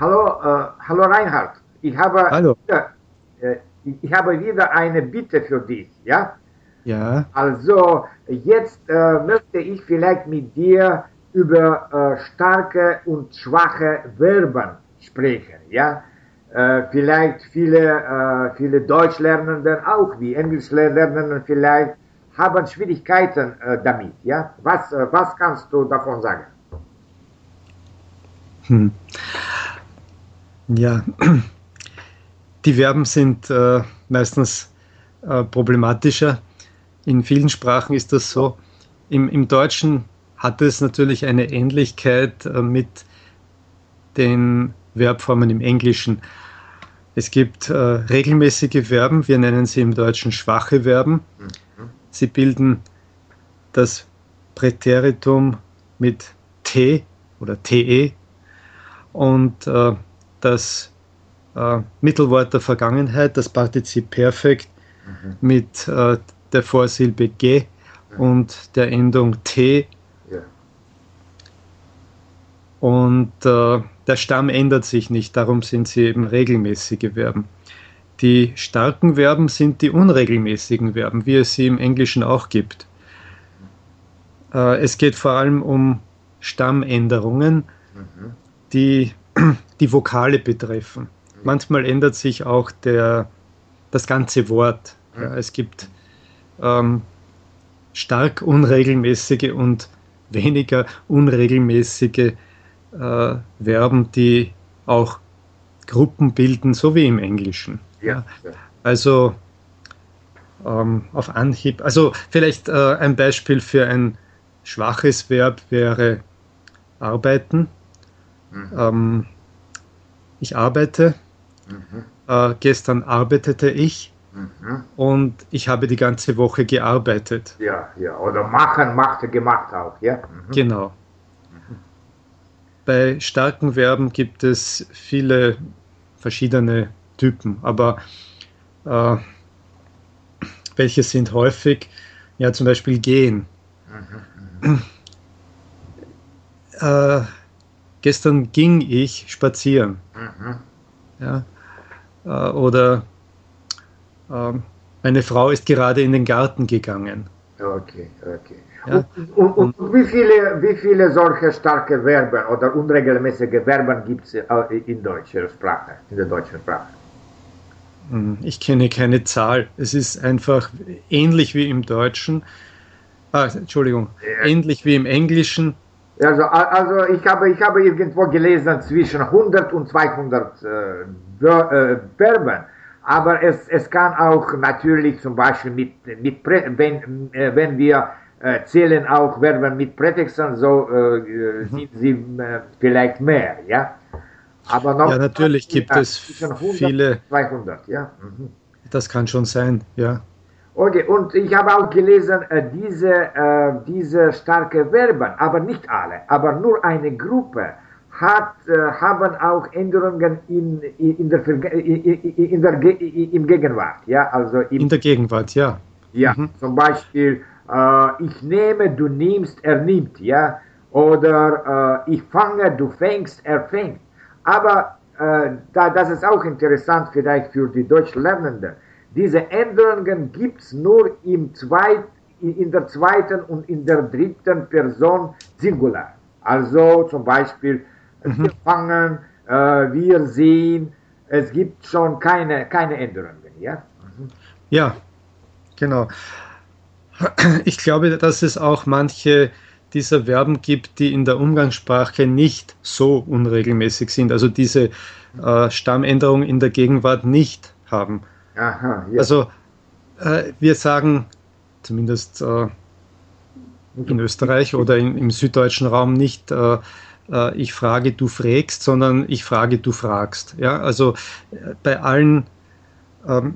Hallo, äh, hallo Reinhard. Ich habe, hallo. Wieder, äh, ich habe wieder eine Bitte für dich, ja? Ja. Also, jetzt äh, möchte ich vielleicht mit dir über äh, starke und schwache Verben sprechen, ja? Äh, vielleicht viele, äh, viele Deutschlernenden auch, wie Englischlernenden vielleicht, haben Schwierigkeiten damit, ja? Was, was kannst du davon sagen? Hm. Ja, die Verben sind äh, meistens äh, problematischer. In vielen Sprachen ist das so. Im, im Deutschen hat es natürlich eine Ähnlichkeit äh, mit den Verbformen im Englischen. Es gibt äh, regelmäßige Verben, wir nennen sie im Deutschen schwache Verben. Sie bilden das Präteritum mit T oder TE und äh, das äh, Mittelwort der Vergangenheit, das Partizip Perfekt mhm. mit äh, der Vorsilbe G mhm. und der Endung T. Ja. Und äh, der Stamm ändert sich nicht, darum sind sie eben regelmäßige Verben. Die starken Verben sind die unregelmäßigen Verben, wie es sie im Englischen auch gibt. Äh, es geht vor allem um Stammänderungen, mhm. die die Vokale betreffen. Manchmal ändert sich auch der, das ganze Wort. Ja, es gibt ähm, stark unregelmäßige und weniger unregelmäßige äh, Verben, die auch Gruppen bilden, so wie im Englischen. Ja. Also ähm, auf Anhieb, also vielleicht äh, ein Beispiel für ein schwaches Verb wäre arbeiten. Mhm. Ähm, ich arbeite. Mhm. Äh, gestern arbeitete ich. Mhm. Und ich habe die ganze Woche gearbeitet. Ja, ja. Oder machen, machte, gemacht auch, ja. Mhm. Genau. Bei starken Verben gibt es viele verschiedene Typen, aber äh, welche sind häufig? Ja, zum Beispiel gehen. Mhm. mhm. Äh, gestern ging ich spazieren. Mhm. Ja, äh, oder äh, meine Frau ist gerade in den Garten gegangen. Okay, okay. Ja? Und, und, und, wie, viele, wie viele solche starke Verben oder unregelmäßige Verben gibt es äh, in deutscher Sprache, in der deutschen Sprache? Hm, ich kenne keine Zahl. Es ist einfach ähnlich wie im Deutschen. Ah, Entschuldigung, ja. ähnlich wie im Englischen also, also ich, habe, ich habe irgendwo gelesen zwischen 100 und 200 äh, äh, Verben. Aber es, es kann auch natürlich zum Beispiel mit, mit wenn, äh, wenn wir äh, zählen auch Verben mit Prätexten, so äh, mhm. sind sie äh, vielleicht mehr, ja. Aber noch ja, natürlich gibt es viele. 200, ja. Mhm. Das kann schon sein, ja. Okay, und ich habe auch gelesen, äh, diese, äh, diese starke Verben, aber nicht alle, aber nur eine Gruppe, hat, äh, haben auch Änderungen in, in der, in der, im Gegenwart. Ja, also im, in der Gegenwart, ja. Ja, mhm. zum Beispiel, ich nehme, du nimmst, er nimmt, ja. Oder ich fange, du fängst, er fängt. Aber da, das ist auch interessant vielleicht für die Deutschlernenden diese Änderungen gibt es nur im zweit, in der zweiten und in der dritten Person Singular. Also zum Beispiel, mhm. wir fangen, äh, wir sehen, es gibt schon keine, keine Änderungen. Ja? Mhm. ja, genau. Ich glaube, dass es auch manche dieser Verben gibt, die in der Umgangssprache nicht so unregelmäßig sind, also diese äh, Stammänderung in der Gegenwart nicht haben. Aha, ja. Also äh, wir sagen zumindest äh, in Österreich oder in, im süddeutschen Raum nicht, äh, äh ich frage, du frägst, sondern ich frage, du fragst. Ja, also äh, bei allen ähm,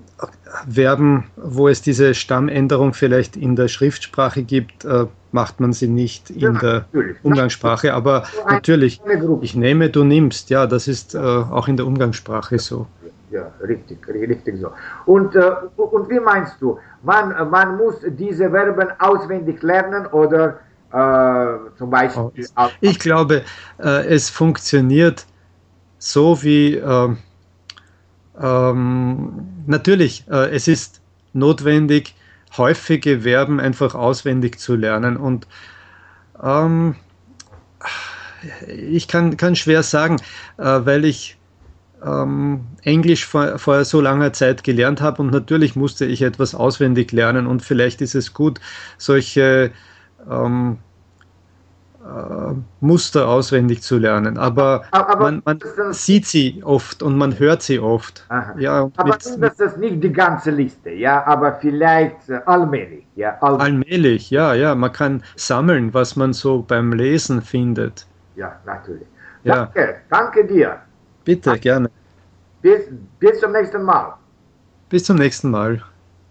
Verben, wo es diese Stammänderung vielleicht in der Schriftsprache gibt, äh, macht man sie nicht in ja, der natürlich. Umgangssprache. Aber natürlich, ich nehme, du nimmst. Ja, das ist auch in der Umgangssprache so ja, richtig, richtig so. Und, äh, und wie meinst du, man, man muss diese Verben auswendig lernen oder äh, zum Beispiel. Ich glaube, äh, es funktioniert so wie äh, ähm, natürlich, äh, es ist notwendig, häufige Verben einfach auswendig zu lernen und ähm, ich kann, kann schwer sagen, äh, weil ich ähm, Englisch vor, vor so langer Zeit gelernt habe und natürlich musste ich etwas auswendig lernen und vielleicht ist es gut, solche ähm, äh, Muster auswendig zu lernen. Aber, aber man, man sieht sie oft und man hört sie oft. Ja, aber mit, das ist nicht die ganze Liste, ja, aber vielleicht äh, allmählich. Ja, allmählich. allmählich, ja, ja. Man kann sammeln, was man so beim Lesen findet. Ja, natürlich. Ja. Danke, danke dir. Bitte, gerne. Bis, bis zum nächsten Mal. Bis zum nächsten Mal.